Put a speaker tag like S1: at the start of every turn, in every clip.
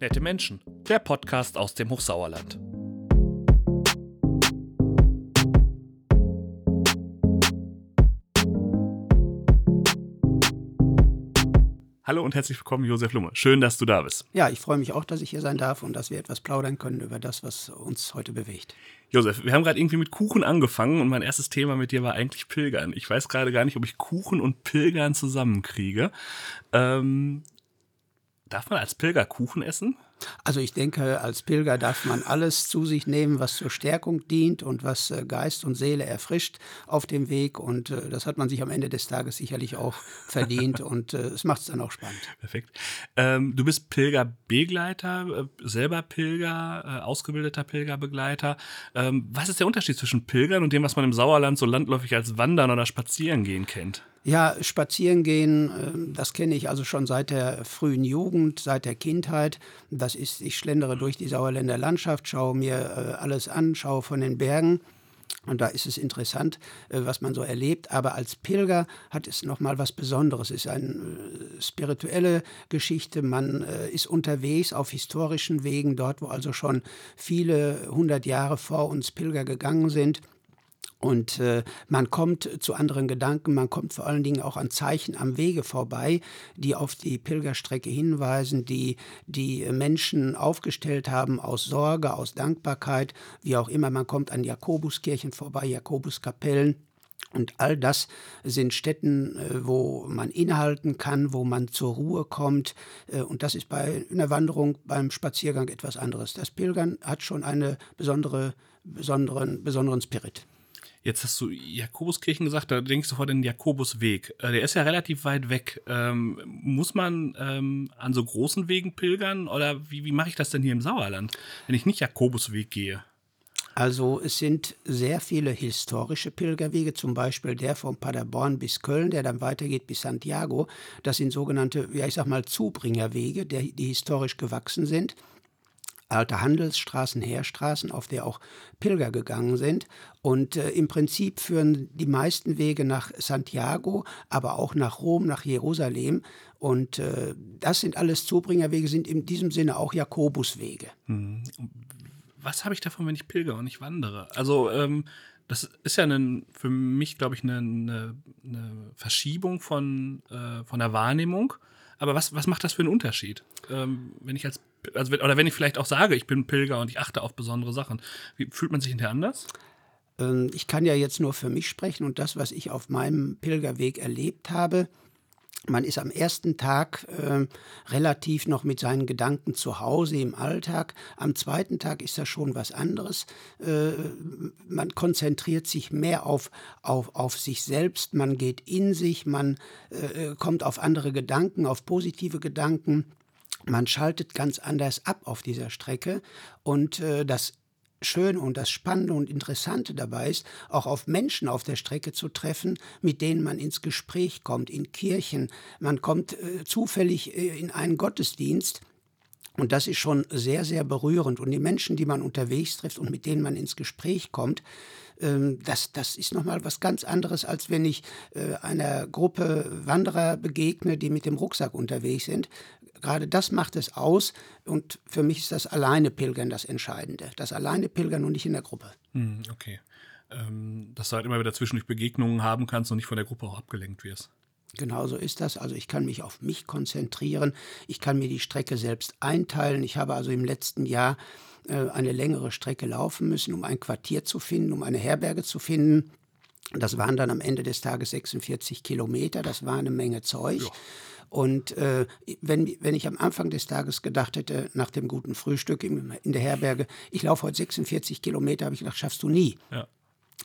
S1: Nette Menschen, der Podcast aus dem Hochsauerland. Hallo und herzlich willkommen, Josef Lumme. Schön, dass du da bist.
S2: Ja, ich freue mich auch, dass ich hier sein darf und dass wir etwas plaudern können über das, was uns heute bewegt.
S1: Josef, wir haben gerade irgendwie mit Kuchen angefangen und mein erstes Thema mit dir war eigentlich Pilgern. Ich weiß gerade gar nicht, ob ich Kuchen und Pilgern zusammenkriege. Ähm, darf man als Pilger Kuchen essen?
S2: Also ich denke, als Pilger darf man alles zu sich nehmen, was zur Stärkung dient und was äh, Geist und Seele erfrischt auf dem Weg. Und äh, das hat man sich am Ende des Tages sicherlich auch verdient und äh, es macht es dann auch spannend.
S1: Perfekt. Ähm, du bist Pilgerbegleiter, selber Pilger, äh, ausgebildeter Pilgerbegleiter. Ähm, was ist der Unterschied zwischen Pilgern und dem, was man im Sauerland so landläufig als Wandern oder Spazierengehen kennt?
S2: Ja, spazieren gehen, ähm, das kenne ich also schon seit der frühen Jugend, seit der Kindheit. Das ist, ich schlendere durch die Sauerländer Landschaft, schaue mir äh, alles an, schaue von den Bergen. Und da ist es interessant, äh, was man so erlebt. Aber als Pilger hat es nochmal was Besonderes. Es ist eine äh, spirituelle Geschichte. Man ist unterwegs auf historischen Wegen, dort, wo also schon viele hundert Jahre vor uns Pilger gegangen sind. Und äh, man kommt zu anderen Gedanken, man kommt vor allen Dingen auch an Zeichen am Wege vorbei, die auf die Pilgerstrecke hinweisen, die die Menschen aufgestellt haben aus Sorge, aus Dankbarkeit, wie auch immer. Man kommt an Jakobuskirchen vorbei, Jakobuskapellen. Und all das sind Stätten, äh, wo man innehalten kann, wo man zur Ruhe kommt. Äh, und das ist bei einer Wanderung, beim Spaziergang etwas anderes. Das Pilgern hat schon einen besondere, besonderen, besonderen Spirit.
S1: Jetzt hast du Jakobuskirchen gesagt, da denkst du sofort den Jakobusweg. Äh, der ist ja relativ weit weg. Ähm, muss man ähm, an so großen Wegen pilgern oder wie, wie mache ich das denn hier im Sauerland, wenn ich nicht Jakobusweg gehe?
S2: Also es sind sehr viele historische Pilgerwege, zum Beispiel der von Paderborn bis Köln, der dann weitergeht bis Santiago. Das sind sogenannte, ja ich sag mal, Zubringerwege, die historisch gewachsen sind alte Handelsstraßen, Heerstraßen, auf der auch Pilger gegangen sind. Und äh, im Prinzip führen die meisten Wege nach Santiago, aber auch nach Rom, nach Jerusalem. Und äh, das sind alles Zubringerwege, sind in diesem Sinne auch Jakobuswege.
S1: Hm. Was habe ich davon, wenn ich pilger und nicht wandere? Also ähm, das ist ja eine, für mich, glaube ich, eine, eine, Verschiebung von, äh, von der Wahrnehmung. Aber was, was macht das für einen Unterschied? Ähm, wenn ich als, also, oder wenn ich vielleicht auch sage, ich bin Pilger und ich achte auf besondere Sachen, wie, fühlt man sich hinterher anders?
S2: Ähm, ich kann ja jetzt nur für mich sprechen und das, was ich auf meinem Pilgerweg erlebt habe, man ist am ersten Tag äh, relativ noch mit seinen Gedanken zu Hause im Alltag. Am zweiten Tag ist das schon was anderes. Äh, man konzentriert sich mehr auf, auf, auf sich selbst, man geht in sich, man äh, kommt auf andere Gedanken, auf positive Gedanken. Man schaltet ganz anders ab auf dieser Strecke und äh, das Schöne und das Spannende und Interessante dabei ist, auch auf Menschen auf der Strecke zu treffen, mit denen man ins Gespräch kommt, in Kirchen. Man kommt äh, zufällig äh, in einen Gottesdienst. Und das ist schon sehr, sehr berührend. Und die Menschen, die man unterwegs trifft und mit denen man ins Gespräch kommt, ähm, das, das ist nochmal was ganz anderes, als wenn ich äh, einer Gruppe Wanderer begegne, die mit dem Rucksack unterwegs sind gerade das macht es aus. Und für mich ist das alleine Pilgern das Entscheidende. Das alleine Pilgern und nicht in der Gruppe.
S1: Hm, okay. Ähm, dass du halt immer wieder zwischendurch Begegnungen haben kannst und nicht von der Gruppe auch abgelenkt wirst.
S2: Genau so ist das. Also ich kann mich auf mich konzentrieren. Ich kann mir die Strecke selbst einteilen. Ich habe also im letzten Jahr äh, eine längere Strecke laufen müssen, um ein Quartier zu finden, um eine Herberge zu finden. Das waren dann am Ende des Tages 46 Kilometer. Das war eine Menge Zeug. Ja. Und äh, wenn, wenn ich am Anfang des Tages gedacht hätte, nach dem guten Frühstück in, in der Herberge, ich laufe heute 46 Kilometer, habe ich gedacht, schaffst du nie. Ja.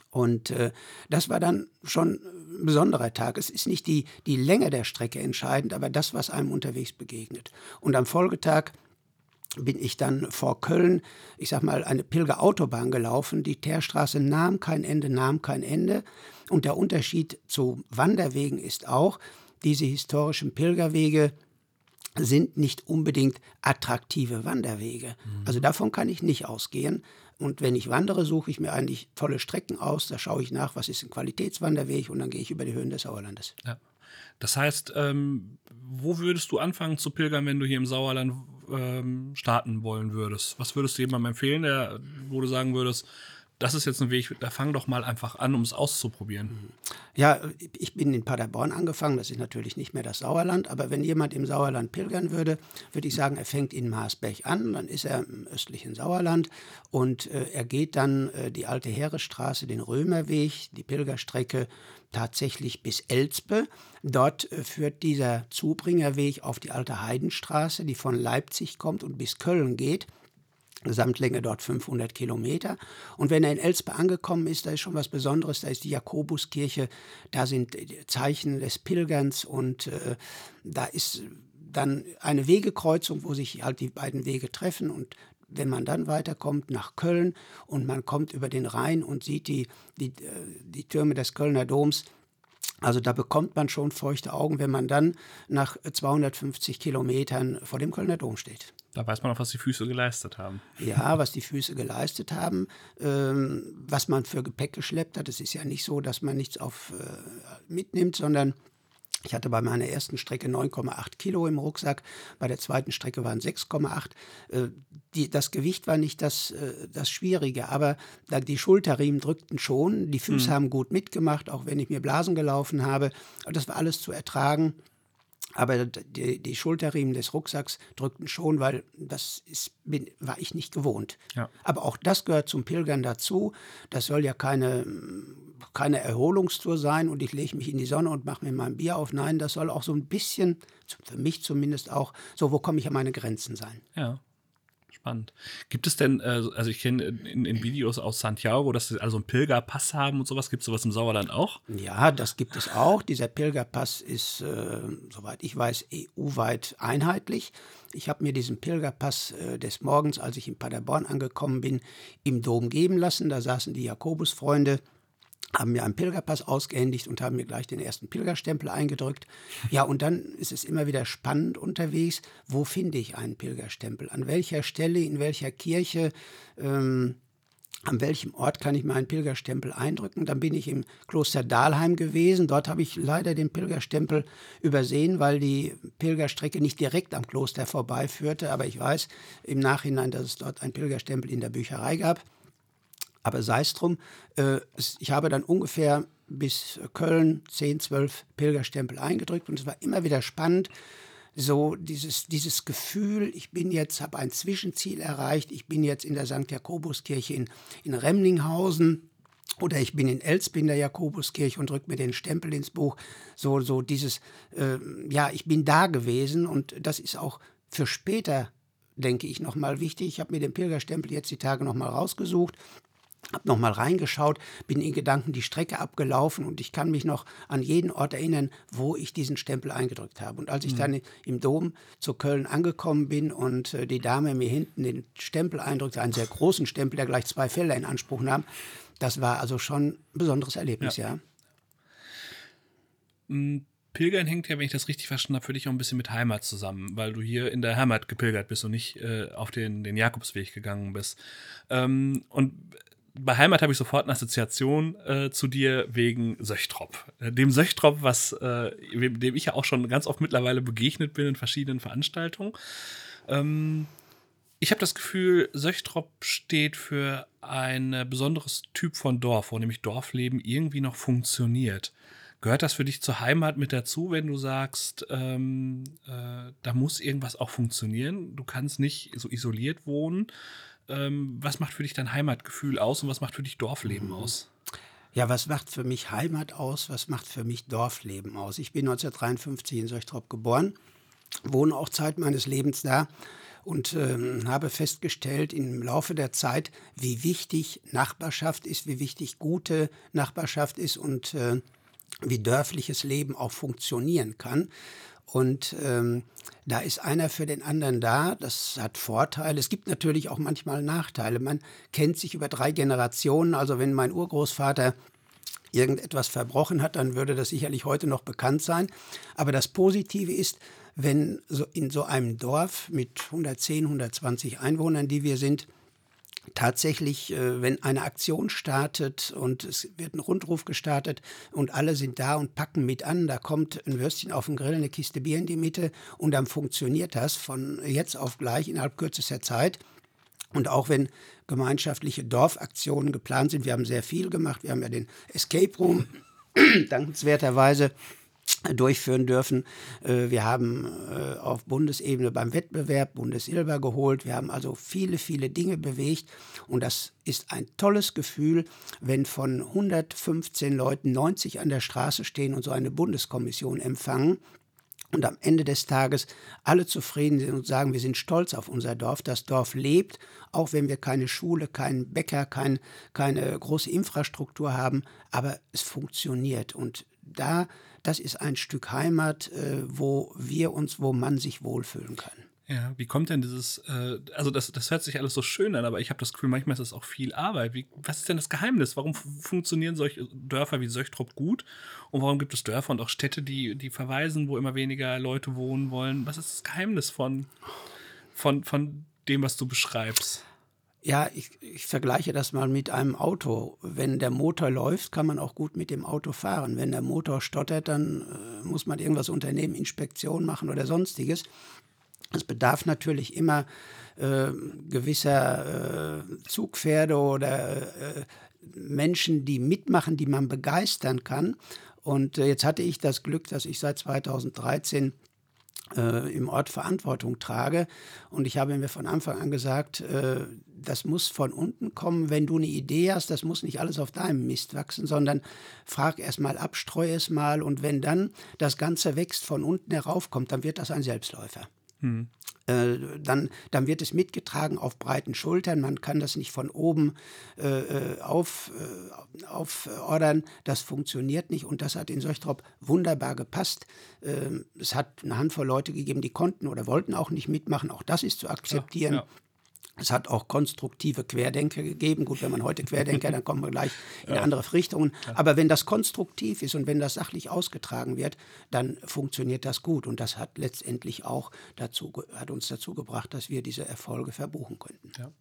S2: Und äh, das war dann schon ein besonderer Tag. Es ist nicht die, die Länge der Strecke entscheidend, aber das, was einem unterwegs begegnet. Und am Folgetag bin ich dann vor Köln, ich sag mal, eine Pilgerautobahn gelaufen. Die Teerstraße nahm kein Ende, nahm kein Ende. Und der Unterschied zu Wanderwegen ist auch, diese historischen Pilgerwege sind nicht unbedingt attraktive Wanderwege. Mhm. Also davon kann ich nicht ausgehen. Und wenn ich wandere, suche ich mir eigentlich tolle Strecken aus. Da schaue ich nach, was ist ein Qualitätswanderweg und dann gehe ich über die Höhen des Sauerlandes.
S1: Ja. Das heißt, ähm, wo würdest du anfangen zu pilgern, wenn du hier im Sauerland ähm, starten wollen würdest? Was würdest du jemandem empfehlen, der, wo du sagen würdest, das ist jetzt ein Weg, da fang doch mal einfach an, um es auszuprobieren.
S2: Ja, ich bin in Paderborn angefangen, das ist natürlich nicht mehr das Sauerland, aber wenn jemand im Sauerland pilgern würde, würde ich sagen, er fängt in Maasberg an, dann ist er im östlichen Sauerland und äh, er geht dann äh, die alte Heeresstraße, den Römerweg, die Pilgerstrecke tatsächlich bis Elspe. Dort äh, führt dieser Zubringerweg auf die alte Heidenstraße, die von Leipzig kommt und bis Köln geht. Gesamtlänge dort 500 Kilometer. Und wenn er in Elspe angekommen ist, da ist schon was Besonderes, da ist die Jakobuskirche, da sind Zeichen des Pilgerns und äh, da ist dann eine Wegekreuzung, wo sich halt die beiden Wege treffen und wenn man dann weiterkommt nach Köln und man kommt über den Rhein und sieht die, die, äh, die Türme des Kölner Doms, also da bekommt man schon feuchte Augen, wenn man dann nach 250 Kilometern vor dem Kölner Dom steht.
S1: Da weiß man auch, was die Füße geleistet haben.
S2: Ja, was die Füße geleistet haben, ähm, was man für Gepäck geschleppt hat. Es ist ja nicht so, dass man nichts auf, äh, mitnimmt, sondern ich hatte bei meiner ersten Strecke 9,8 Kilo im Rucksack, bei der zweiten Strecke waren 6,8. Äh, das Gewicht war nicht das, äh, das Schwierige, aber die Schulterriemen drückten schon, die Füße mhm. haben gut mitgemacht, auch wenn ich mir Blasen gelaufen habe. Das war alles zu ertragen. Aber die, die, Schulterriemen des Rucksacks drückten schon, weil das ist, bin, war ich nicht gewohnt. Ja. Aber auch das gehört zum Pilgern dazu. Das soll ja keine, keine Erholungstour sein und ich lege mich in die Sonne und mache mir mein Bier auf. Nein, das soll auch so ein bisschen, für mich zumindest auch, so, wo komme ich an meine Grenzen sein.
S1: Ja spannend. Gibt es denn, äh, also ich kenne in, in, Videos aus Santiago, dass sie also einen Pilgerpass haben und sowas. Gibt es sowas im Sauerland auch?
S2: Ja, das gibt es auch. Dieser Pilgerpass ist, äh, soweit ich weiß, EU-weit einheitlich. Ich habe mir diesen Pilgerpass äh, des Morgens, als ich in Paderborn angekommen bin, im Dom geben lassen. Da saßen die Jakobusfreunde haben mir einen Pilgerpass ausgehändigt und haben mir gleich den ersten Pilgerstempel eingedrückt. Ja, und dann ist es immer wieder spannend unterwegs, wo finde ich einen Pilgerstempel? An welcher Stelle, in welcher Kirche, ähm, an welchem Ort kann ich meinen Pilgerstempel eindrücken? Dann bin ich im Kloster Dahlheim gewesen. Dort habe ich leider den Pilgerstempel übersehen, weil die Pilgerstrecke nicht direkt am Kloster vorbeiführte. Aber ich weiß im Nachhinein, dass es dort einen Pilgerstempel in der Bücherei gab. Aber sei es drum, äh, ich habe dann ungefähr bis Köln 10, 12 Pilgerstempel eingedrückt und es war immer wieder spannend, so dieses, dieses Gefühl, ich bin jetzt, habe ein Zwischenziel erreicht, ich bin jetzt in der St. Jakobuskirche in, in Remlinghausen oder ich bin in in der Jakobuskirche und drücke mir den Stempel ins Buch. So, so dieses, äh, ja, ich bin da gewesen und das ist auch für später, denke ich, nochmal wichtig. Ich habe mir den Pilgerstempel jetzt die Tage nochmal rausgesucht habe nochmal reingeschaut, bin in Gedanken die Strecke abgelaufen und ich kann mich noch an jeden Ort erinnern, wo ich diesen Stempel eingedrückt habe. Und als ich mhm. dann im Dom zu Köln angekommen bin und äh, die Dame mir hinten den Stempel eindrückte, einen sehr großen Stempel, der gleich zwei Felder in Anspruch nahm, das war also schon ein besonderes Erlebnis, ja. ja.
S1: Mhm. Pilgern hängt ja, wenn ich das richtig verstanden habe, für dich auch ein bisschen mit Heimat zusammen, weil du hier in der Heimat gepilgert bist und nicht äh, auf den, den Jakobsweg gegangen bist. Ähm, und bei Heimat habe ich sofort eine Assoziation äh, zu dir wegen Söchtrop. Äh, dem Söchtrop, was, äh, dem ich ja auch schon ganz oft mittlerweile begegnet bin in verschiedenen Veranstaltungen. Ähm, ich habe das Gefühl, Söchtrop steht für ein besonderes Typ von Dorf, wo nämlich Dorfleben irgendwie noch funktioniert. Gehört das für dich zur Heimat mit dazu, wenn du sagst, ähm, äh, da muss irgendwas auch funktionieren? Du kannst nicht so isoliert wohnen ähm, was macht für dich dein Heimatgefühl aus und was macht für dich Dorfleben mhm. aus?
S2: Ja, was macht für mich Heimat aus? Was macht für mich Dorfleben aus? Ich bin 1953 in Seuchtrop geboren, wohne auch Zeit meines Lebens da und ähm, habe festgestellt im Laufe der Zeit, wie wichtig Nachbarschaft ist, wie wichtig gute Nachbarschaft ist und äh, wie dörfliches Leben auch funktionieren kann. Und ähm, da ist einer für den anderen da. Das hat Vorteile. Es gibt natürlich auch manchmal Nachteile. Man kennt sich über drei Generationen. Also wenn mein Urgroßvater irgendetwas verbrochen hat, dann würde das sicherlich heute noch bekannt sein. Aber das Positive ist, wenn so in so einem Dorf mit 110, 120 Einwohnern, die wir sind, tatsächlich, äh, wenn eine Aktion startet und es wird ein Rundruf gestartet und alle sind da und packen mit an, da kommt ein Würstchen auf den Grill, eine Kiste Bier in die Mitte und dann funktioniert das von jetzt auf gleich innerhalb kürzester Zeit. Und auch wenn gemeinschaftliche Dorfaktionen geplant sind, wir haben sehr viel gemacht, wir haben ja den Escape Room dankenswerterweise durchführen dürfen. Äh, wir haben äh, auf Bundesebene beim Wettbewerb Bundessilber geholt. Wir haben also viele, viele Dinge bewegt. Und das ist ein tolles Gefühl, wenn von 115 Leuten 90 an der Straße stehen und so eine Bundeskommission empfangen und am Ende des Tages alle zufrieden sind und sagen, wir sind stolz auf unser Dorf. Das Dorf lebt, auch wenn wir keine Schule, keinen Bäcker, kein, keine große Infrastruktur haben, aber es funktioniert. Und da, das ist ein Stück Heimat, äh, wo wir uns, wo man sich wohlfühlen kann.
S1: Ja, wie kommt denn dieses, äh, also das, das hört sich alles so schön an, aber ich habe das Gefühl, manchmal ist das auch viel Arbeit. Wie, was ist denn das Geheimnis? Warum funktionieren solche Dörfer wie Söchtrop gut? Und warum gibt es Dörfer und auch Städte, die, die verweisen, wo immer weniger Leute wohnen wollen? Was ist das Geheimnis von, von, von dem, was du beschreibst?
S2: Ja, ich, ich, vergleiche das mal mit einem Auto. Wenn der Motor läuft, kann man auch gut mit dem Auto fahren. Wenn der Motor stottert, dann äh, muss man irgendwas unternehmen, Inspektion machen oder sonstiges. Es bedarf natürlich immer äh, gewisser äh, Zugpferde oder äh, Menschen, die mitmachen, die man begeistern kann. Und äh, jetzt hatte ich das Glück, dass ich seit 2013 äh, im Ort Verantwortung trage. Und ich habe mir von Anfang an gesagt, äh, das muss von unten kommen. Wenn du eine Idee hast, das muss nicht alles auf deinem Mist wachsen, sondern frag erst mal ab, streue es mal. Und wenn dann das Ganze wächst, von unten heraufkommt, dann wird das ein Selbstläufer. Hm. Äh, dann, dann wird es mitgetragen auf breiten Schultern. Man kann das nicht von oben äh, äh auf, äh, aufordern. Das funktioniert nicht und das hat in Söchtrop wunderbar gepasst. Ähm, es hat eine Handvoll Leute gegeben, die konnten oder wollten auch nicht mitmachen. Auch das ist zu akzeptieren. Ja, ja. Es hat auch konstruktive Querdenker gegeben. Gut, wenn man heute Querdenker, dann kommen wir gleich in ja. andere Richtungen. Aber wenn das konstruktiv ist und wenn das sachlich ausgetragen wird, dann funktioniert das gut. Und das hat letztendlich auch dazu, hat uns dazu gebracht, dass wir diese Erfolge verbuchen könnten.
S1: Ja.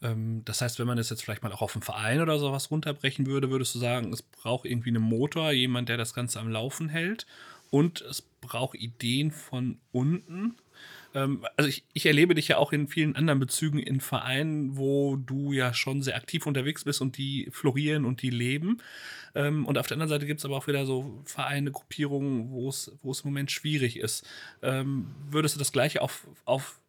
S1: Ähm, das heißt, wenn man das jetzt vielleicht mal auch auf einen Verein oder sowas runterbrechen würde, würdest du sagen, es braucht irgendwie einen Motor, jemand, der das Ganze am Laufen hält. Und es braucht Ideen von unten ähm, also ich, ich erlebe dich ja auch in vielen anderen Bezügen in Vereinen, wo du ja schon sehr aktiv unterwegs bist und die florieren und die leben. Ähm, und auf der anderen Seite gibt es aber auch wieder so Vereine, Gruppierungen, wo es im Moment schwierig ist. Ähm, würdest du das gleiche auf, auf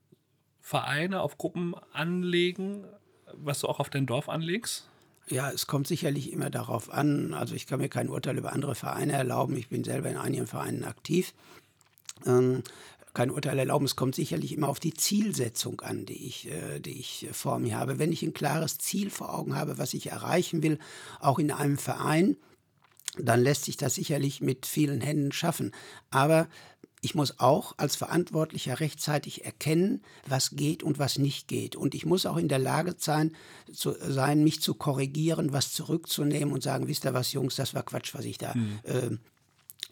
S1: Vereine, auf Gruppen anlegen, was du auch auf dein Dorf anlegst?
S2: Ja, es kommt sicherlich immer darauf an. Also ich kann mir kein Urteil über andere Vereine erlauben. Ich bin selber in einigen Vereinen aktiv. Ähm, kein Urteil erlauben. Es kommt sicherlich immer auf die Zielsetzung an, die ich, äh, die ich vor mir habe. Wenn ich ein klares Ziel vor Augen habe, was ich erreichen will, auch in einem Verein, dann lässt sich das sicherlich mit vielen Händen schaffen. Aber ich muss auch als Verantwortlicher rechtzeitig erkennen, was geht und was nicht geht. Und ich muss auch in der Lage sein, zu, sein mich zu korrigieren, was zurückzunehmen und sagen, wisst ihr was, Jungs, das war Quatsch, was ich da mhm. äh,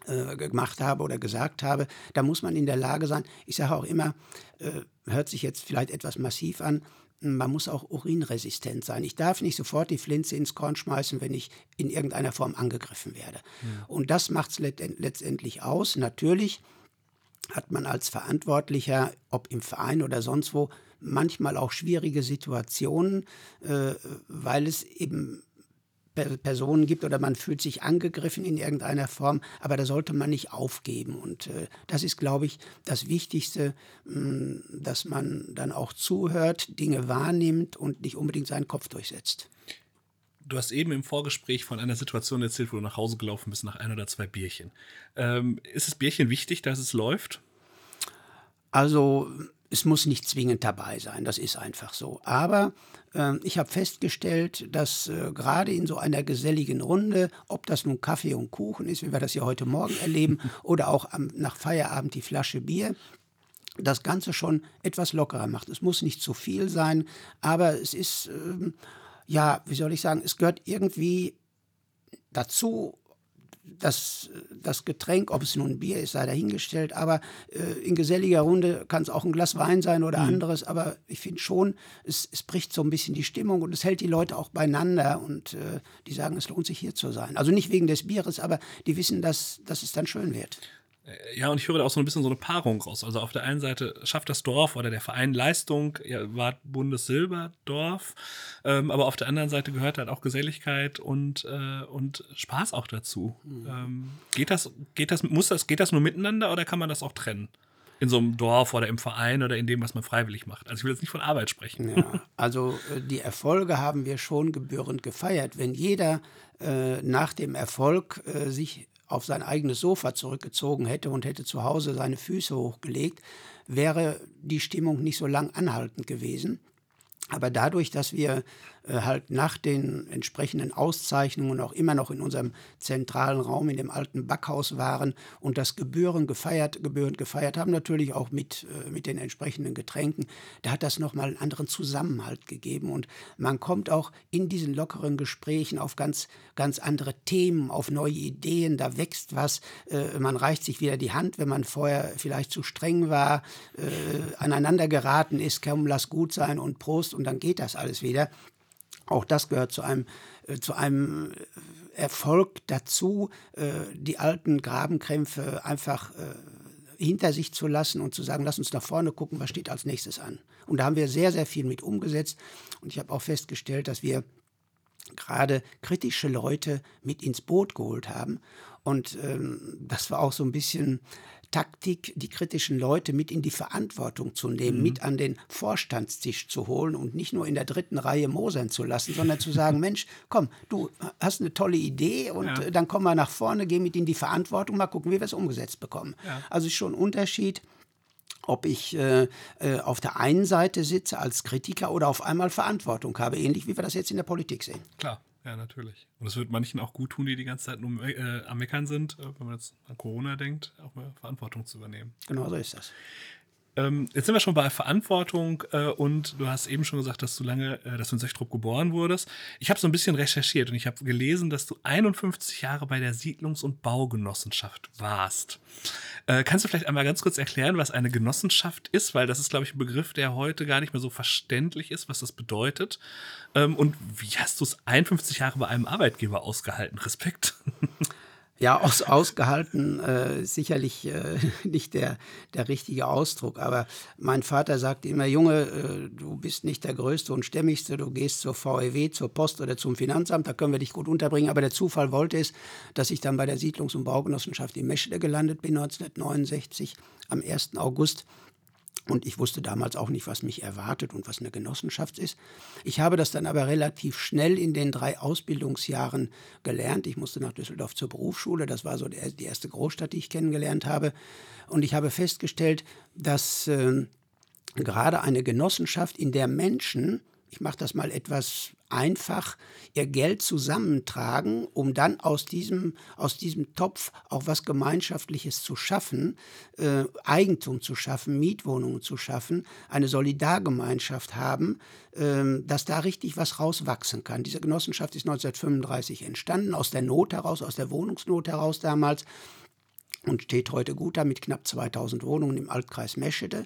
S2: äh, gemacht habe oder gesagt habe, da muss man in der Lage sein. Ich sage auch immer, äh, hört sich jetzt vielleicht etwas massiv an, man muss auch urinresistent sein. Ich darf nicht sofort die Flinze ins Korn schmeißen, wenn ich in irgendeiner Form angegriffen werde. Ja. Und das macht es letztendlich aus. Natürlich hat man als Verantwortlicher, ob im Verein oder sonst wo, manchmal auch schwierige Situationen, äh, weil es eben Personen gibt oder man fühlt sich angegriffen in irgendeiner Form, aber da sollte man nicht aufgeben. Und äh, das ist, glaube ich, das Wichtigste, mh, mm, dass man dann auch zuhört, Dinge wahrnimmt und nicht unbedingt seinen Kopf durchsetzt.
S1: Du hast eben im Vorgespräch von einer Situation erzählt, wo du nach Hause gelaufen bist nach ein oder zwei Bierchen. Ähm, ist das Bierchen wichtig, dass es läuft?
S2: Also es muss nicht zwingend dabei sein, das ist einfach so. Aber äh, ich habe festgestellt, dass äh, gerade in so einer geselligen Runde, ob das nun Kaffee und Kuchen ist, wie wir das ja heute Morgen erleben, oder auch am, nach Feierabend die Flasche Bier, das Ganze schon etwas lockerer macht. Es muss nicht zu viel sein, aber es ist, äh, ja, wie soll ich sagen, es gehört irgendwie dazu, das, das Getränk, ob es nun Bier ist, sei dahingestellt, aber äh, in geselliger Runde kann es auch ein Glas Wein sein oder mhm. anderes, aber ich finde schon, es, es bricht so ein bisschen die Stimmung und es hält die Leute auch beieinander und äh, die sagen, es lohnt sich hier zu sein. Also nicht wegen des Bieres, aber die wissen, dass, dass es dann schön wird.
S1: Ja, und ich höre da auch so ein bisschen so eine Paarung raus. Also auf der einen Seite schafft das Dorf oder der Verein Leistung, ja, war Bundessilberdorf, ähm, aber auf der anderen Seite gehört halt auch Geselligkeit und, äh, und Spaß auch dazu. Mhm. Ähm, geht das, geht das, muss das, geht das nur miteinander oder kann man das auch trennen? in so einem Dorf oder im Verein oder in dem, was man freiwillig macht. Also ich will jetzt nicht von Arbeit sprechen.
S2: Ja, also äh, die Erfolge haben wir schon gebührend gefeiert. Wenn jeder äh, nach dem Erfolg äh, sich auf sein eigenes Sofa zurückgezogen hätte und hätte zu Hause seine Füße hochgelegt, wäre die Stimmung nicht so lang anhaltend gewesen. Aber dadurch, dass wir halt nach den entsprechenden Auszeichnungen auch immer noch in unserem zentralen Raum in dem alten Backhaus waren und das Gebühren gefeiert, gebührend gefeiert haben, natürlich auch mit, äh, mit den entsprechenden Getränken, da hat das nochmal einen anderen Zusammenhalt gegeben. Und man kommt auch in diesen lockeren Gesprächen auf ganz, ganz andere Themen, auf neue Ideen, da wächst was, äh, man reicht sich wieder die Hand, wenn man vorher vielleicht zu streng war, aneinander geraten ist, komm, lass gut sein und Prost. Und dann geht das alles wieder. Auch das gehört zu einem, äh, zu einem äh, Erfolg dazu, äh, die alten Grabenkrämpfe einfach äh, hinter sich zu lassen und zu sagen, lass uns nach vorne gucken, was steht als nächstes an. Und da haben wir sehr, sehr viel mit umgesetzt. Und ich habe auch festgestellt, dass wir gerade kritische Leute mit ins Boot geholt haben. Und ähm, das war auch so ein bisschen Taktik, die kritischen Leute mit in die Verantwortung zu nehmen, mhm. mit an den Vorstandstisch zu holen und nicht nur in der dritten Reihe mosern zu lassen, sondern zu sagen, Mensch, komm, du hast eine tolle Idee und ja. dann komm mal nach vorne, geh mit in die Verantwortung, mal gucken, wie wir es umgesetzt bekommen. Ja. Also ist schon ein Unterschied ob ich äh, äh, auf der einen Seite sitze als Kritiker oder auf einmal Verantwortung habe, ähnlich wie wir das jetzt in der Politik sehen.
S1: Klar. Ja, natürlich. Und es wird manchen auch gut tun, die die ganze Zeit nur äh, am Meckern sind, äh, wenn man jetzt an Corona denkt, auch mal Verantwortung zu übernehmen.
S2: Genau so ist das.
S1: Ähm, jetzt sind wir schon bei Verantwortung äh, und du hast eben schon gesagt, dass du lange, äh, dass du in Sechtrup geboren wurdest. Ich habe so ein bisschen recherchiert und ich habe gelesen, dass du 51 Jahre bei der Siedlungs- und Baugenossenschaft warst. Äh, kannst du vielleicht einmal ganz kurz erklären, was eine Genossenschaft ist? Weil das ist, glaube ich, ein Begriff, der heute gar nicht mehr so verständlich ist, was das bedeutet. Ähm, und wie hast du es 51 Jahre bei einem Arbeitgeber ausgehalten? Respekt.
S2: Ja, aus, ausgehalten äh, sicherlich äh, nicht der, der richtige Ausdruck. Aber mein Vater sagte immer, Junge, äh, du bist nicht der Größte und Stämmigste, du gehst zur VEW, zur Post oder zum Finanzamt, da können wir dich gut unterbringen. Aber der Zufall wollte es, dass ich dann bei der Siedlungs- und Baugenossenschaft in Meschede gelandet bin, 1969, am 1. August. Und ich wusste damals auch nicht, was mich erwartet und was eine Genossenschaft ist. Ich habe das dann aber relativ schnell in den drei Ausbildungsjahren gelernt. Ich musste nach Düsseldorf zur Berufsschule. Das war so die erste Großstadt, die ich kennengelernt habe. Und ich habe festgestellt, dass äh, gerade eine Genossenschaft, in der Menschen, ich mache das mal etwas einfach ihr Geld zusammentragen, um dann aus diesem, aus diesem Topf auch was Gemeinschaftliches zu schaffen, äh, Eigentum zu schaffen, Mietwohnungen zu schaffen, eine Solidargemeinschaft haben, äh, dass da richtig was rauswachsen kann. Diese Genossenschaft ist 1935 entstanden, aus der Not heraus, aus der Wohnungsnot heraus damals und steht heute gut da mit knapp 2000 Wohnungen im Altkreis Meschede.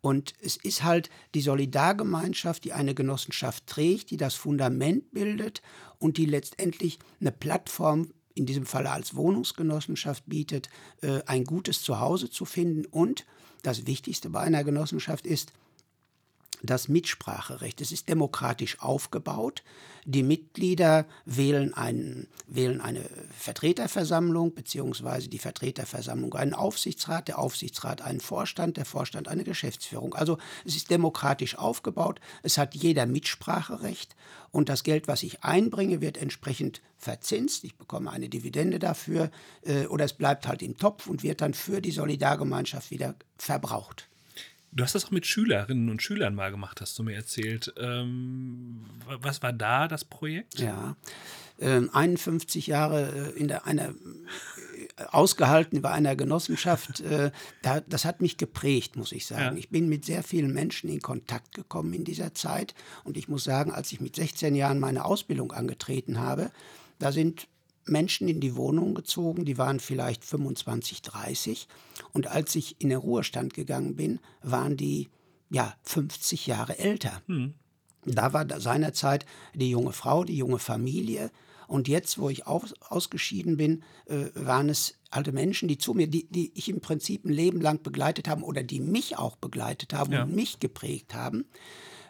S2: Und es ist halt die Solidargemeinschaft, die eine Genossenschaft trägt, die das Fundament bildet und die letztendlich eine Plattform in diesem Falle als Wohnungsgenossenschaft bietet, äh, ein gutes Zuhause zu finden. Und das Wichtigste bei einer Genossenschaft ist, das Mitspracherecht. Es ist demokratisch aufgebaut. Die Mitglieder wählen, einen, wählen eine Vertreterversammlung, beziehungsweise die Vertreterversammlung einen Aufsichtsrat, der Aufsichtsrat einen Vorstand, der Vorstand eine Geschäftsführung. Also es ist demokratisch aufgebaut. Es hat jeder Mitspracherecht und das Geld, was ich einbringe, wird entsprechend verzinst. Ich bekomme eine Dividende dafür äh, oder es bleibt halt im Topf und wird dann für die Solidargemeinschaft wieder verbraucht.
S1: Du hast das auch mit Schülerinnen und Schülern mal gemacht, hast du mir erzählt. Ähm, was war da das Projekt?
S2: Ja, ähm, 51 Jahre äh, in der, einer, äh, ausgehalten bei einer Genossenschaft, äh, da, das hat mich geprägt, muss ich sagen. Ja. Ich bin mit sehr vielen Menschen in Kontakt gekommen in dieser Zeit und ich muss sagen, als ich mit 16 Jahren meine Ausbildung angetreten habe, da sind Menschen in die Wohnung gezogen, die waren vielleicht 25, 30. Und als ich in den Ruhestand gegangen bin, waren die ja 50 Jahre älter. Hm. Da war seinerzeit die junge Frau, die junge Familie. Und jetzt, wo ich aus, ausgeschieden bin, äh, waren es alte Menschen, die zu mir, die, die ich im Prinzip ein Leben lang begleitet haben oder die mich auch begleitet haben ja. und mich geprägt haben.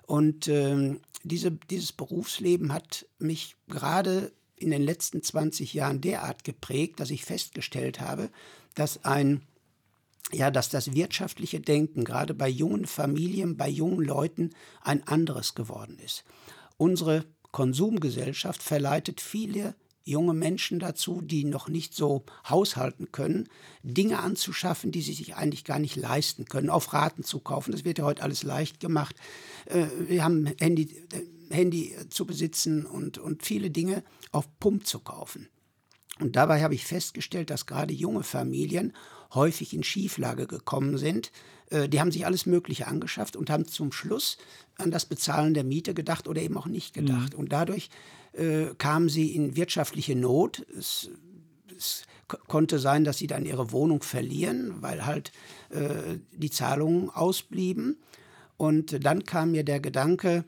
S2: Und ähm, diese, dieses Berufsleben hat mich gerade in den letzten 20 Jahren derart geprägt, dass ich festgestellt habe, dass ein ja, dass das wirtschaftliche Denken gerade bei jungen Familien, bei jungen Leuten ein anderes geworden ist. Unsere Konsumgesellschaft verleitet viele junge Menschen dazu, die noch nicht so haushalten können, Dinge anzuschaffen, die sie sich eigentlich gar nicht leisten können, auf Raten zu kaufen. Das wird ja heute alles leicht gemacht. Äh, wir haben Handy, äh, Handy zu besitzen und, und viele Dinge auf Pump zu kaufen. Und dabei habe ich festgestellt, dass gerade junge Familien häufig in Schieflage gekommen sind. Äh, die haben sich alles Mögliche angeschafft und haben zum Schluss an das Bezahlen der Miete gedacht oder eben auch nicht gedacht. Mhm. Und dadurch äh, kamen sie in wirtschaftliche Not. Es, es konnte sein, dass sie dann ihre Wohnung verlieren, weil halt äh, die Zahlungen ausblieben. Und dann kam mir der Gedanke,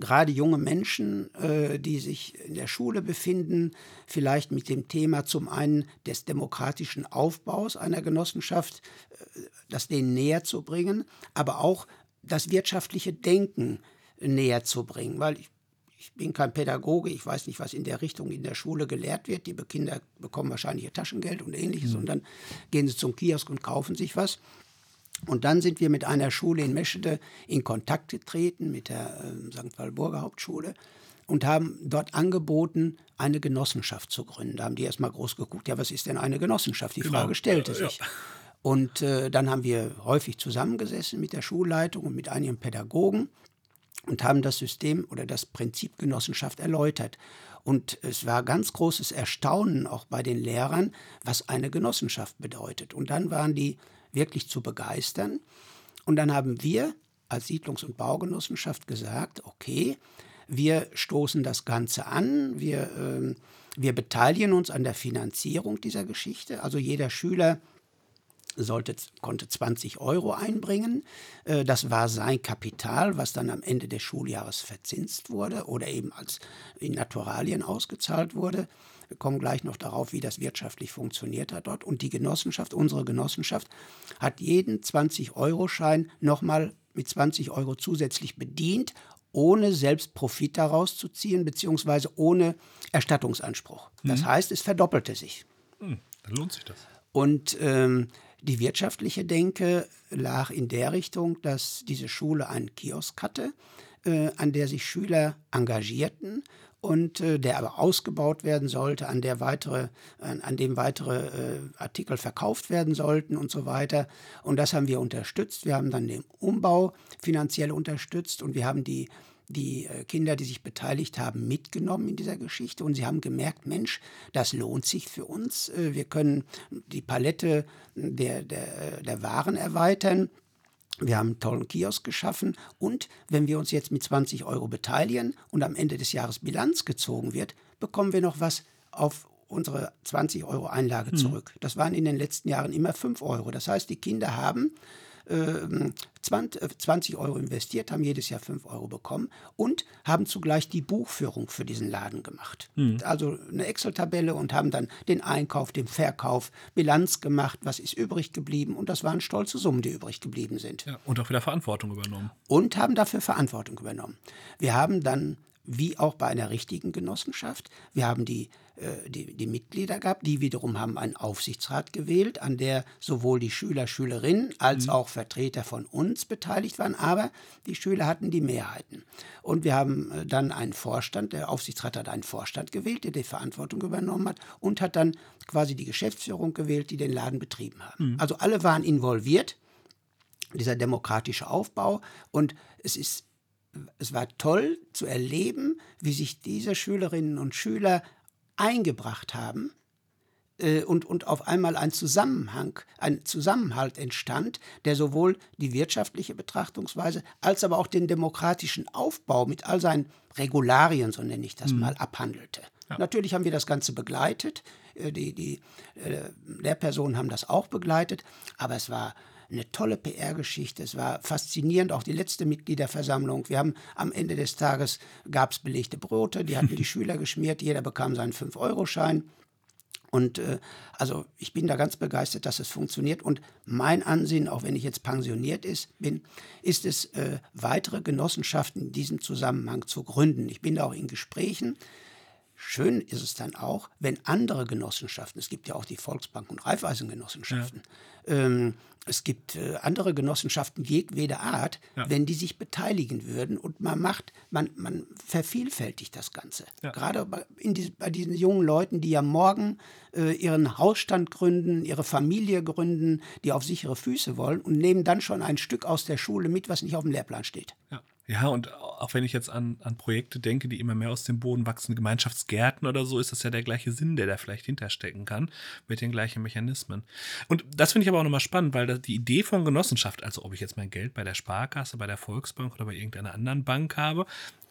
S2: gerade junge Menschen, äh, die sich in der Schule befinden, vielleicht mit dem Thema zum einen des demokratischen Aufbaus einer Genossenschaft, äh, das denen näher zu bringen, aber auch das wirtschaftliche Denken näher zu bringen, weil ich ich bin kein Pädagoge, ich weiß nicht, was in der Richtung in der Schule gelehrt wird. Die Kinder bekommen wahrscheinlich ihr Taschengeld und ähnliches mhm. und dann gehen sie zum Kiosk und kaufen sich was. Und dann sind wir mit einer Schule in Meschede in Kontakt getreten, mit der äh, St. Walburger Hauptschule, und haben dort angeboten, eine Genossenschaft zu gründen. Da haben die erstmal groß geguckt, ja, was ist denn eine Genossenschaft? Die genau. Frage stellte sich. Ja. Und äh, dann haben wir häufig zusammengesessen mit der Schulleitung und mit einigen Pädagogen und haben das System oder das Prinzip Genossenschaft erläutert. Und es war ganz großes Erstaunen auch bei den Lehrern, was eine Genossenschaft bedeutet. Und dann waren die wirklich zu begeistern. Und dann haben wir als Siedlungs- und Baugenossenschaft gesagt, okay, wir stoßen das Ganze an, wir, äh, wir beteiligen uns an der Finanzierung dieser Geschichte. Also jeder Schüler sollte, konnte 20 Euro einbringen. Äh, das war sein Kapital, was dann am Ende des Schuljahres verzinst wurde oder eben als in Naturalien ausgezahlt wurde. Wir kommen gleich noch darauf, wie das wirtschaftlich funktioniert hat dort. Und die Genossenschaft, unsere Genossenschaft, hat jeden 20-Euro-Schein nochmal mit 20 Euro zusätzlich bedient, ohne selbst Profit daraus zu ziehen, beziehungsweise ohne Erstattungsanspruch. Das mhm. heißt, es verdoppelte sich.
S1: Mhm, dann lohnt sich das.
S2: Und ähm, die wirtschaftliche Denke lag in der Richtung, dass diese Schule einen Kiosk hatte, äh, an der sich Schüler engagierten und äh, der aber ausgebaut werden sollte, an, der weitere, an, an dem weitere äh, Artikel verkauft werden sollten und so weiter. Und das haben wir unterstützt. Wir haben dann den Umbau finanziell unterstützt und wir haben die, die äh, Kinder, die sich beteiligt haben, mitgenommen in dieser Geschichte. Und sie haben gemerkt, Mensch, das lohnt sich für uns. Äh, wir können die Palette der, der, der Waren erweitern. Wir haben einen tollen Kiosk geschaffen und wenn wir uns jetzt mit 20 Euro beteiligen und am Ende des Jahres Bilanz gezogen wird, bekommen wir noch was auf unsere 20 Euro Einlage mhm. zurück. Das waren in den letzten Jahren immer 5 Euro. Das heißt, die Kinder haben 20, ähm, Euro investiert, haben jedes Jahr 5 Euro bekommen und haben zugleich die Buchführung für diesen Laden gemacht. Mhm. Also eine Excel-Tabelle und haben dann den Einkauf, den Verkauf, Bilanz gemacht, was ist übrig geblieben und das waren stolze Summen, die übrig geblieben sind.
S1: Ja, und auch wieder Verantwortung übernommen.
S2: Und haben dafür Verantwortung übernommen. Wir haben dann wie auch bei einer richtigen Genossenschaft. Wir haben die, äh, die, die, Mitglieder gehabt, die wiederum haben einen Aufsichtsrat gewählt, an der sowohl die Schüler, Schülerinnen als mhm. auch Vertreter von uns beteiligt waren, aber die Schüler hatten die Mehrheiten. Und wir haben äh, dann einen Vorstand, der Aufsichtsrat hat einen Vorstand gewählt, der die Verantwortung übernommen hat und hat dann quasi die Geschäftsführung gewählt, die den Laden betrieben haben. Mhm. Also alle waren involviert, dieser demokratische Aufbau und es ist es war toll zu erleben, wie sich diese Schülerinnen und Schüler eingebracht haben äh, und, und auf einmal ein Zusammenhang, ein Zusammenhalt entstand, der sowohl die wirtschaftliche Betrachtungsweise als aber auch den demokratischen Aufbau mit all seinen Regularien, so nenne ich das mhm. mal, abhandelte. Ja. Natürlich haben wir das Ganze begleitet. Äh, die, die äh, Lehrpersonen haben das auch begleitet. Aber es war eine tolle PR-Geschichte. Es war faszinierend, auch die letzte Mitgliederversammlung. Wir haben am Ende des Tages gab es belegte Brote, die hatten die Schüler geschmiert, jeder bekam seinen 5-Euro-Schein. Und äh, also ich bin da ganz begeistert, dass es funktioniert. Und mein Ansinnen, auch wenn ich jetzt pensioniert ist, bin, ist es, äh, weitere Genossenschaften in diesem Zusammenhang zu gründen. Ich bin da auch in Gesprächen. Schön ist es dann auch, wenn andere Genossenschaften, es gibt ja auch die Volksbank- und Raiffeisengenossenschaften, ja. ähm, es gibt äh, andere Genossenschaften jedweder Art, ja. wenn die sich beteiligen würden und man macht, man, man vervielfältigt das Ganze. Ja. Gerade bei, die, bei, diesen jungen Leuten, die ja morgen äh, ihren Hausstand gründen, ihre Familie gründen, die auf sichere Füße wollen und nehmen dann schon ein Stück aus der Schule mit, was nicht auf dem Lehrplan steht.
S1: Ja. Ja, und auch wenn ich jetzt an, an Projekte denke, die immer mehr aus dem Boden wachsen, Gemeinschaftsgärten oder so, ist das ja der gleiche Sinn, der da vielleicht hinterstecken kann, mit den gleichen Mechanismen. Und das finde ich aber auch nochmal spannend, weil die Idee von Genossenschaft, also ob ich jetzt mein Geld bei der Sparkasse, bei der Volksbank oder bei irgendeiner anderen Bank habe,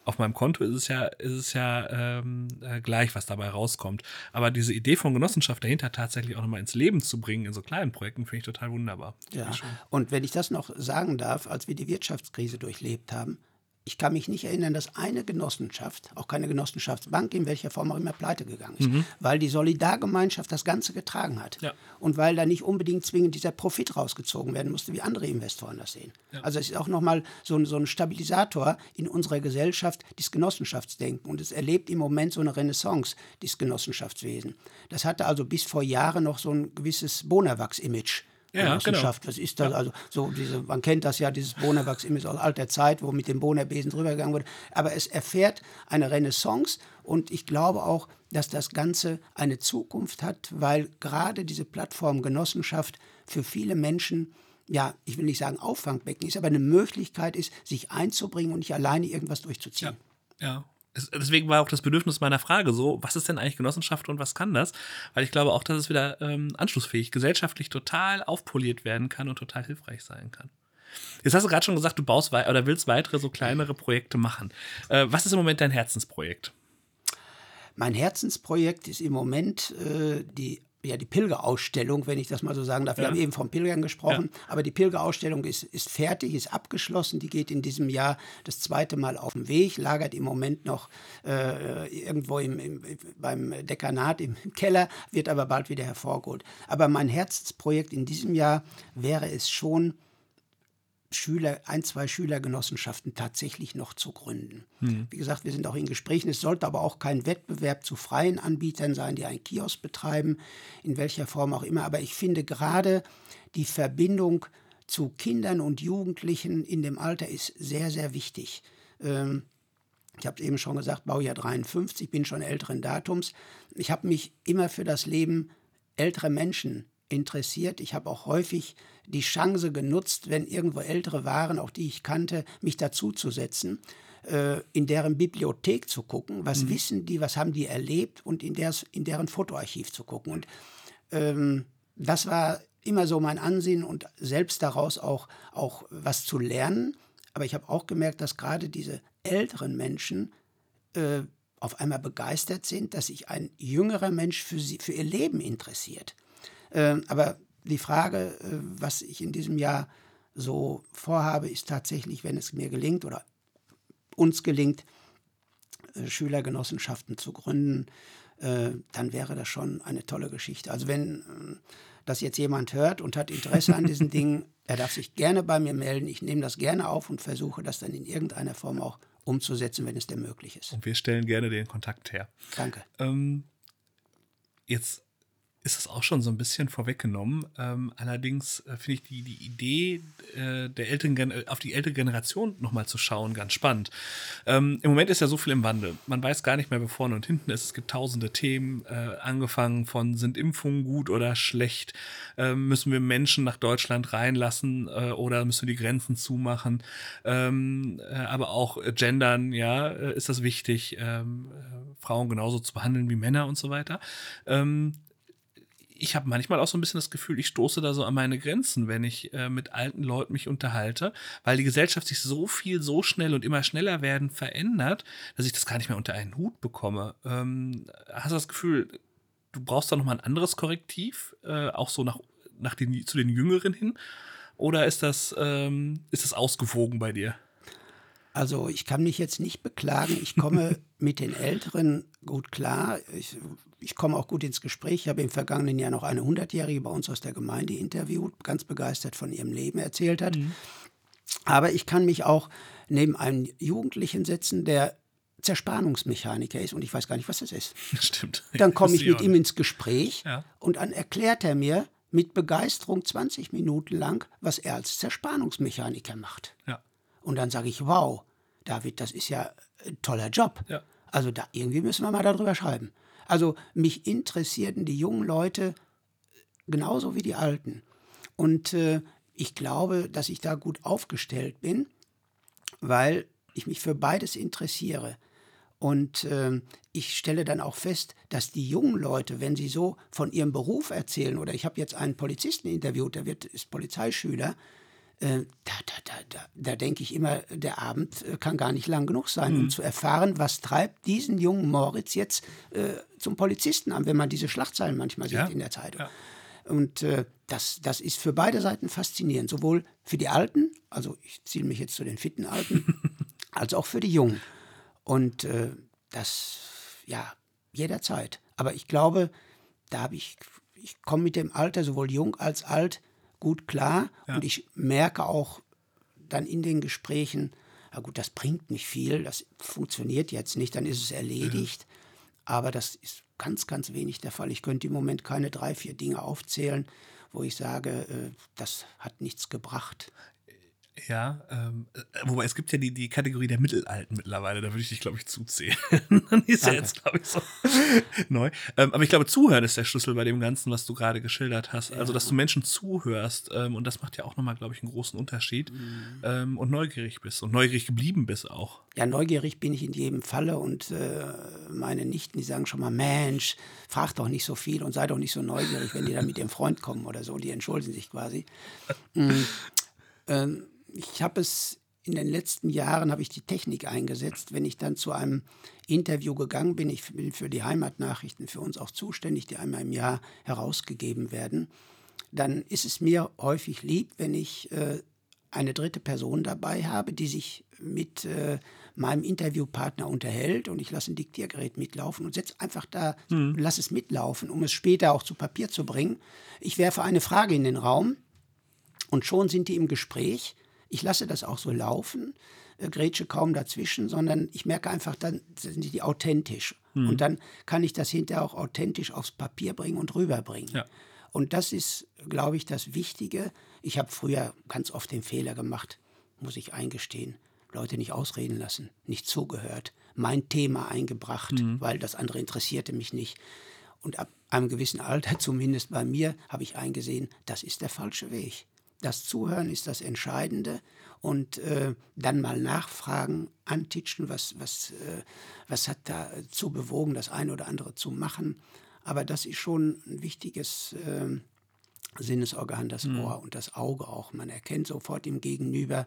S1: auf meinem Konto ist es ja, ist es ja ähm, äh, gleich, was dabei rauskommt. Aber diese Idee von Genossenschaft dahinter tatsächlich auch nochmal ins Leben zu bringen, in so kleinen Projekten, finde ich total wunderbar.
S2: Ja, und wenn ich das noch sagen darf, als wir die Wirtschaftskrise durchlebt haben, ich kann mich nicht erinnern, dass eine Genossenschaft, auch keine Genossenschaftsbank, in welcher Form auch immer pleite gegangen ist, mhm. weil die Solidargemeinschaft das Ganze getragen hat. Ja. Und weil da nicht unbedingt zwingend dieser Profit rausgezogen werden musste, wie andere Investoren das sehen. Ja. Also es ist auch nochmal so ein, so ein Stabilisator in unserer Gesellschaft, dieses Genossenschaftsdenken. Und es erlebt im Moment so eine Renaissance, dieses Genossenschaftswesen. Das hatte also bis vor Jahren noch so ein gewisses Bonawachs-Image ja, Genossenschaft. Genau. Was ist das? Ja. Also so diese, man kennt das ja, dieses Bohnerwachs aus alter Zeit, wo mit dem Bohnerbesen drüber gegangen wurde. Aber es erfährt eine Renaissance und ich glaube auch, dass das Ganze eine Zukunft hat, weil gerade diese Plattform Genossenschaft für viele Menschen ja, ich will nicht sagen Auffangbecken ist, aber eine Möglichkeit ist, sich einzubringen und nicht alleine irgendwas durchzuziehen.
S1: Ja, ja deswegen war auch das Bedürfnis meiner Frage so, was ist denn eigentlich Genossenschaft und was kann das? Weil ich glaube auch, dass es wieder ähm, anschlussfähig, gesellschaftlich total aufpoliert werden kann und total hilfreich sein kann. Jetzt hast du gerade schon gesagt, du baust oder willst weitere so kleinere Projekte machen. Äh, was ist im Moment dein Herzensprojekt?
S2: Mein Herzensprojekt ist im Moment äh, die ja, die Pilgerausstellung, wenn ich das mal so sagen darf. Wir ja. haben eben vom Pilgern gesprochen, ja. aber die Pilgerausstellung ist, ist fertig, ist abgeschlossen. Die geht in diesem Jahr das zweite Mal auf den Weg, lagert im Moment noch äh, irgendwo im, im, beim Dekanat im Keller, wird aber bald wieder hervorgeholt. Aber mein Herzensprojekt in diesem Jahr wäre es schon, Schüler, ein, zwei Schülergenossenschaften tatsächlich noch zu gründen. Mhm. Wie gesagt, wir sind auch in Gesprächen. Es sollte aber auch kein Wettbewerb zu freien Anbietern sein, die einen Kiosk betreiben, in welcher Form auch immer. Aber ich finde gerade die Verbindung zu Kindern und Jugendlichen in dem Alter ist sehr, sehr wichtig. Ähm, ich habe es eben schon gesagt, Baujahr 53, bin schon älteren Datums. Ich habe mich immer für das Leben älterer Menschen interessiert. Ich habe auch häufig die Chance genutzt, wenn irgendwo ältere waren, auch die ich kannte, mich dazuzusetzen, äh, in deren Bibliothek zu gucken, was mhm. wissen die, was haben die erlebt und in, der, in deren Fotoarchiv zu gucken. Und ähm, das war immer so mein Ansehen und selbst daraus auch, auch was zu lernen. Aber ich habe auch gemerkt, dass gerade diese älteren Menschen äh, auf einmal begeistert sind, dass sich ein jüngerer Mensch für, sie, für ihr Leben interessiert. Äh, aber die Frage, äh, was ich in diesem Jahr so vorhabe, ist tatsächlich, wenn es mir gelingt oder uns gelingt, äh, Schülergenossenschaften zu gründen, äh, dann wäre das schon eine tolle Geschichte. Also wenn das jetzt jemand hört und hat Interesse an diesen Dingen, er darf sich gerne bei mir melden. Ich nehme das gerne auf und versuche das dann in irgendeiner Form auch umzusetzen, wenn es denn möglich ist.
S1: Und wir stellen gerne den Kontakt her.
S2: Danke.
S1: Ähm, jetzt ist es auch schon so ein bisschen vorweggenommen. Ähm, allerdings äh, finde ich die, die Idee, äh, der älteren, auf die ältere Generation nochmal zu schauen, ganz spannend. Ähm, Im Moment ist ja so viel im Wandel. Man weiß gar nicht mehr, wo vorne und hinten ist. Es gibt tausende Themen, äh, angefangen von sind Impfungen gut oder schlecht? Ähm, müssen wir Menschen nach Deutschland reinlassen äh, oder müssen wir die Grenzen zumachen? Ähm, äh, aber auch Gendern, ja, äh, ist das wichtig, ähm, Frauen genauso zu behandeln wie Männer und so weiter. Ähm, ich habe manchmal auch so ein bisschen das Gefühl, ich stoße da so an meine Grenzen, wenn ich äh, mit alten Leuten mich unterhalte, weil die Gesellschaft sich so viel, so schnell und immer schneller werden verändert, dass ich das gar nicht mehr unter einen Hut bekomme. Ähm, hast du das Gefühl, du brauchst da nochmal ein anderes Korrektiv, äh, auch so nach, nach den, zu den Jüngeren hin? Oder ist das, ähm, ist das ausgewogen bei dir?
S2: Also ich kann mich jetzt nicht beklagen. Ich komme mit den Älteren gut klar. Ich, ich komme auch gut ins Gespräch. Ich habe im vergangenen Jahr noch eine 100-Jährige bei uns aus der Gemeinde interviewt, ganz begeistert von ihrem Leben erzählt hat. Mhm. Aber ich kann mich auch neben einem Jugendlichen setzen, der Zerspannungsmechaniker ist und ich weiß gar nicht, was das ist.
S1: Stimmt.
S2: Dann komme ich mit ihm ins Gespräch ja. und dann erklärt er mir mit Begeisterung 20 Minuten lang, was er als Zerspannungsmechaniker macht.
S1: Ja.
S2: Und dann sage ich, wow, David, das ist ja ein toller Job.
S1: Ja.
S2: Also da irgendwie müssen wir mal darüber schreiben. Also mich interessierten die jungen Leute genauso wie die Alten. Und äh, ich glaube, dass ich da gut aufgestellt bin, weil ich mich für beides interessiere. Und äh, ich stelle dann auch fest, dass die jungen Leute, wenn sie so von ihrem Beruf erzählen, oder ich habe jetzt einen Polizisten interviewt, der wird, ist Polizeischüler, äh, da, da, da, da, da denke ich immer, der Abend äh, kann gar nicht lang genug sein, mhm. um zu erfahren, was treibt diesen jungen Moritz jetzt äh, zum Polizisten an, wenn man diese Schlagzeilen manchmal sieht ja. in der Zeitung. Ja. Und äh, das, das ist für beide Seiten faszinierend, sowohl für die Alten, also ich ziehe mich jetzt zu den fitten Alten, als auch für die Jungen. Und äh, das, ja, jederzeit. Aber ich glaube, da habe ich, ich komme mit dem Alter, sowohl jung als alt, gut klar. Ja. Und ich merke auch dann in den Gesprächen, na gut, das bringt nicht viel, das funktioniert jetzt nicht, dann ist es erledigt. Ja. Aber das ist ganz, ganz wenig der Fall. Ich könnte im Moment keine drei, vier Dinge aufzählen, wo ich sage, äh, das hat nichts gebracht.
S1: Ja, ähm, äh, wobei es gibt ja die, die Kategorie der Mittelalten mittlerweile, da würde ich dich, glaube ich, zuzählen. Dann ist ja jetzt, glaube ich, so neu. Ähm, aber ich glaube, zuhören ist der Schlüssel bei dem Ganzen, was du gerade geschildert hast. Also, dass du Menschen zuhörst ähm, und das macht ja auch nochmal, glaube ich, einen großen Unterschied mhm. ähm, und neugierig bist und neugierig geblieben bist auch.
S2: Ja, neugierig bin ich in jedem Falle und äh, meine Nichten, die sagen schon mal, Mensch, frag doch nicht so viel und sei doch nicht so neugierig, wenn die dann mit ihrem Freund kommen oder so, die entschuldigen sich quasi. Mhm. Ähm, ich habe es in den letzten Jahren habe ich die Technik eingesetzt. Wenn ich dann zu einem Interview gegangen bin, ich bin für die Heimatnachrichten für uns auch zuständig, die einmal im Jahr herausgegeben werden, dann ist es mir häufig lieb, wenn ich äh, eine dritte Person dabei habe, die sich mit äh, meinem Interviewpartner unterhält und ich lasse ein Diktiergerät mitlaufen und setze einfach da, mhm. lasse es mitlaufen, um es später auch zu Papier zu bringen. Ich werfe eine Frage in den Raum und schon sind die im Gespräch ich lasse das auch so laufen, äh, grätsche kaum dazwischen, sondern ich merke einfach, dann sind die authentisch. Mhm. Und dann kann ich das hinterher auch authentisch aufs Papier bringen und rüberbringen. Ja. Und das ist, glaube ich, das Wichtige. Ich habe früher ganz oft den Fehler gemacht, muss ich eingestehen. Leute nicht ausreden lassen, nicht zugehört, mein Thema eingebracht, mhm. weil das andere interessierte mich nicht. Und ab einem gewissen Alter, zumindest bei mir, habe ich eingesehen, das ist der falsche Weg. Das Zuhören ist das Entscheidende und äh, dann mal nachfragen, antitschen, was, was, äh, was hat dazu bewogen, das eine oder andere zu machen. Aber das ist schon ein wichtiges äh, Sinnesorgan, das mhm. Ohr und das Auge auch. Man erkennt sofort im Gegenüber,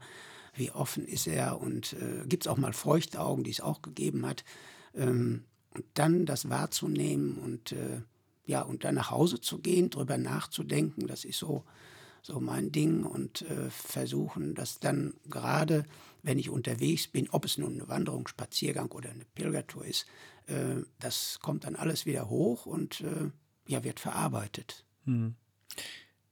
S2: wie offen ist er und äh, gibt es auch mal feuchte Augen, die es auch gegeben hat. Ähm, und dann das wahrzunehmen und äh, ja, und dann nach Hause zu gehen, darüber nachzudenken, das ist so so mein Ding und äh, versuchen, das dann gerade, wenn ich unterwegs bin, ob es nun eine Wanderung, Spaziergang oder eine Pilgertour ist, äh, das kommt dann alles wieder hoch und äh, ja, wird verarbeitet. Hm.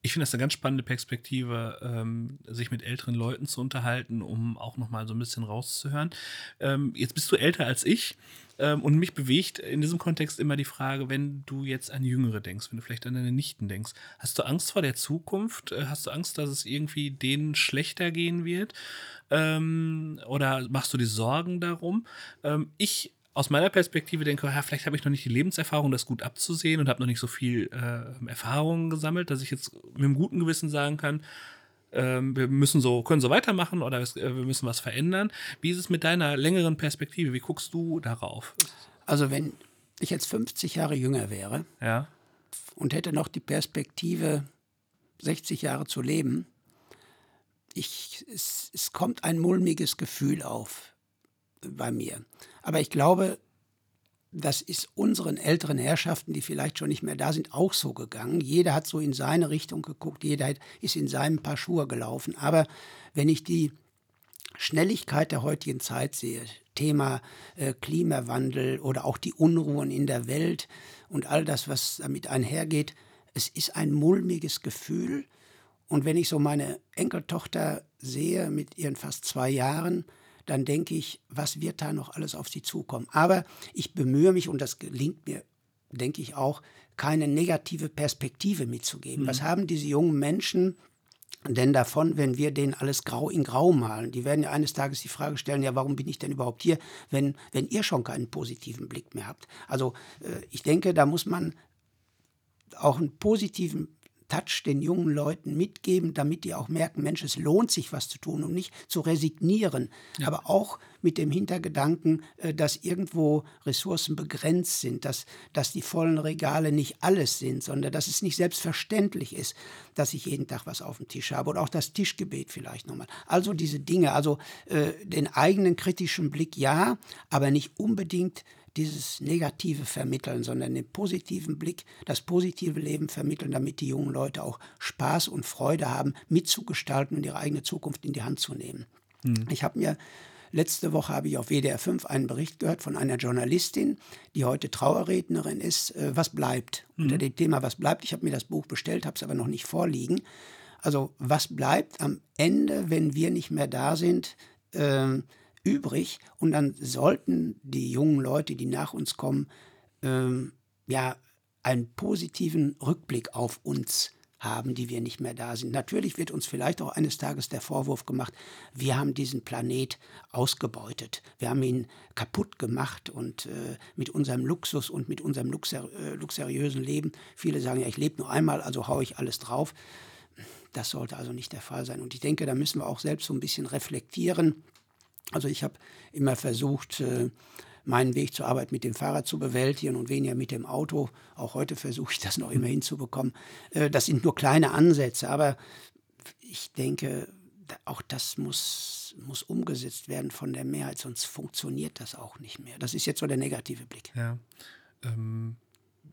S1: Ich finde das eine ganz spannende Perspektive, ähm, sich mit älteren Leuten zu unterhalten, um auch noch mal so ein bisschen rauszuhören. Ähm, jetzt bist du älter als ich. Ähm, und mich bewegt in diesem Kontext immer die Frage, wenn du jetzt an Jüngere denkst, wenn du vielleicht an deine Nichten denkst, hast du Angst vor der Zukunft? Äh, hast du Angst, dass es irgendwie denen schlechter gehen wird? Ähm, oder machst du dir Sorgen darum? Ähm, ich aus meiner Perspektive denke, ja, vielleicht habe ich noch nicht die Lebenserfahrung, das gut abzusehen und habe noch nicht so viel äh, Erfahrungen gesammelt, dass ich jetzt mit einem guten Gewissen sagen kann, ähm, wir müssen so, können so weitermachen oder es, äh, wir müssen was verändern. Wie ist es mit deiner längeren Perspektive? Wie guckst du darauf?
S2: Also wenn ich jetzt 50 Jahre jünger wäre,
S1: ja.
S2: und hätte noch die Perspektive, 60 Jahre zu leben, ich, es, es kommt ein mulmiges Gefühl auf bei mir. Aber ich glaube, das ist unseren älteren Herrschaften, die vielleicht schon nicht mehr da sind, auch so gegangen. Jeder hat so in seine Richtung geguckt, jeder ist in seinem Paar Schuhe gelaufen. Aber wenn ich die Schnelligkeit der heutigen Zeit sehe, Thema äh, Klimawandel oder auch die Unruhen in der Welt und all das, was damit einhergeht, es ist ein mulmiges Gefühl. Und wenn ich so meine Enkeltochter sehe mit ihren fast zwei Jahren, dann denke ich, was wird da noch alles auf sie zukommen. Aber ich bemühe mich, und das gelingt mir, denke ich auch, keine negative Perspektive mitzugeben. Mhm. Was haben diese jungen Menschen denn davon, wenn wir denen alles grau in grau malen? Die werden ja eines Tages die Frage stellen, ja, warum bin ich denn überhaupt hier, wenn, wenn ihr schon keinen positiven Blick mehr habt? Also äh, ich denke, da muss man auch einen positiven Touch den jungen Leuten mitgeben, damit die auch merken, Mensch, es lohnt sich was zu tun und nicht zu resignieren. Ja. Aber auch mit dem Hintergedanken, äh, dass irgendwo Ressourcen begrenzt sind, dass, dass die vollen Regale nicht alles sind, sondern dass es nicht selbstverständlich ist, dass ich jeden Tag was auf dem Tisch habe oder auch das Tischgebet vielleicht nochmal. Also diese Dinge, also äh, den eigenen kritischen Blick ja, aber nicht unbedingt dieses Negative vermitteln, sondern den positiven Blick, das positive Leben vermitteln, damit die jungen Leute auch Spaß und Freude haben, mitzugestalten und ihre eigene Zukunft in die Hand zu nehmen. Mhm. Ich habe mir Letzte Woche habe ich auf WDR 5 einen Bericht gehört von einer Journalistin, die heute Trauerrednerin ist, äh, was bleibt. Mhm. Unter dem Thema Was bleibt. Ich habe mir das Buch bestellt, habe es aber noch nicht vorliegen. Also was bleibt am Ende, wenn wir nicht mehr da sind? Ähm, übrig und dann sollten die jungen Leute, die nach uns kommen, ähm, ja einen positiven Rückblick auf uns haben, die wir nicht mehr da sind. Natürlich wird uns vielleicht auch eines Tages der Vorwurf gemacht, wir haben diesen Planet ausgebeutet, wir haben ihn kaputt gemacht und äh, mit unserem Luxus und mit unserem luxur äh, luxuriösen Leben, viele sagen ja, ich lebe nur einmal, also haue ich alles drauf. Das sollte also nicht der Fall sein. Und ich denke, da müssen wir auch selbst so ein bisschen reflektieren also ich habe immer versucht, äh, meinen Weg zur Arbeit mit dem Fahrrad zu bewältigen und weniger mit dem Auto. Auch heute versuche ich das noch immer hinzubekommen. Äh, das sind nur kleine Ansätze, aber ich denke, auch das muss, muss umgesetzt werden von der Mehrheit, sonst funktioniert das auch nicht mehr. Das ist jetzt so der negative Blick.
S1: Ja. Ähm,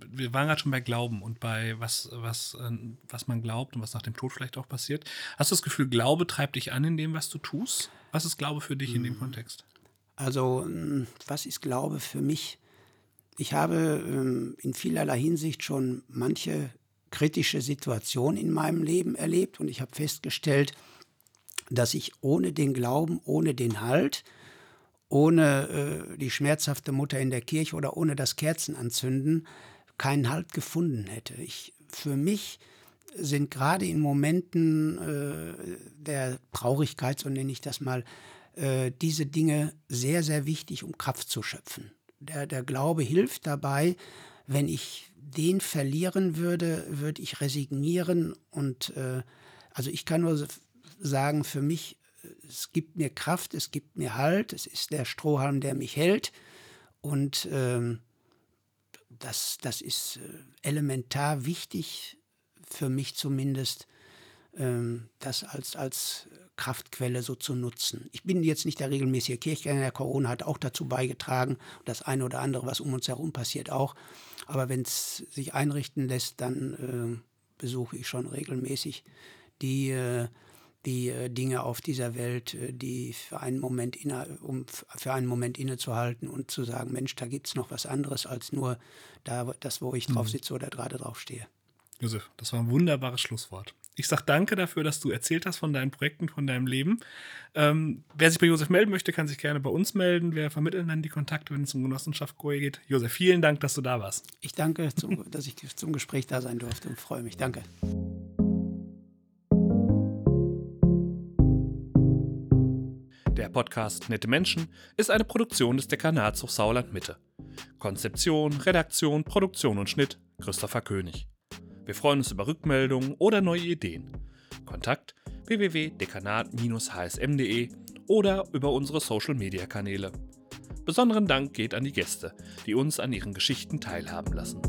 S1: wir waren gerade schon bei Glauben und bei was, was, äh, was man glaubt und was nach dem Tod vielleicht auch passiert. Hast du das Gefühl, Glaube treibt dich an in dem, was du tust? Was ist Glaube für dich in dem hm. Kontext?
S2: Also, hm, was ist Glaube für mich? Ich habe ähm, in vielerlei Hinsicht schon manche kritische Situation in meinem Leben erlebt und ich habe festgestellt, dass ich ohne den Glauben, ohne den Halt, ohne äh, die schmerzhafte Mutter in der Kirche oder ohne das Kerzenanzünden keinen Halt gefunden hätte. Ich, für mich sind gerade in Momenten äh, der Traurigkeit, so nenne ich das mal, äh, diese Dinge sehr, sehr wichtig, um Kraft zu schöpfen. Der, der Glaube hilft dabei, wenn ich den verlieren würde, würde ich resignieren. Und äh, also ich kann nur sagen, für mich, es gibt mir Kraft, es gibt mir Halt, es ist der Strohhalm, der mich hält. Und ähm, das, das ist äh, elementar wichtig, für mich zumindest, ähm, das als, als Kraftquelle so zu nutzen. Ich bin jetzt nicht der regelmäßige Kirchgänger, Corona hat auch dazu beigetragen, das eine oder andere, was um uns herum passiert, auch. Aber wenn es sich einrichten lässt, dann äh, besuche ich schon regelmäßig die äh, die äh, Dinge auf dieser Welt, äh, die für einen Moment inne, um für einen Moment innezuhalten und zu sagen, Mensch, da gibt es noch was anderes als nur da, das, wo ich drauf mhm. sitze oder gerade drauf stehe.
S1: Josef, das war ein wunderbares Schlusswort. Ich sage danke dafür, dass du erzählt hast von deinen Projekten, von deinem Leben. Ähm, wer sich bei Josef melden möchte, kann sich gerne bei uns melden. Wir vermitteln dann die Kontakte, wenn es um Genossenschaft Goe geht. Josef, vielen Dank, dass du da warst.
S2: Ich danke, zum, dass ich zum Gespräch da sein durfte und freue mich. Danke.
S1: Podcast Nette Menschen ist eine Produktion des Dekanats Hochsauerland Mitte. Konzeption, Redaktion, Produktion und Schnitt Christopher König. Wir freuen uns über Rückmeldungen oder neue Ideen. Kontakt www.dekanat-hsm.de oder über unsere Social Media Kanäle. Besonderen Dank geht an die Gäste, die uns an ihren Geschichten teilhaben lassen.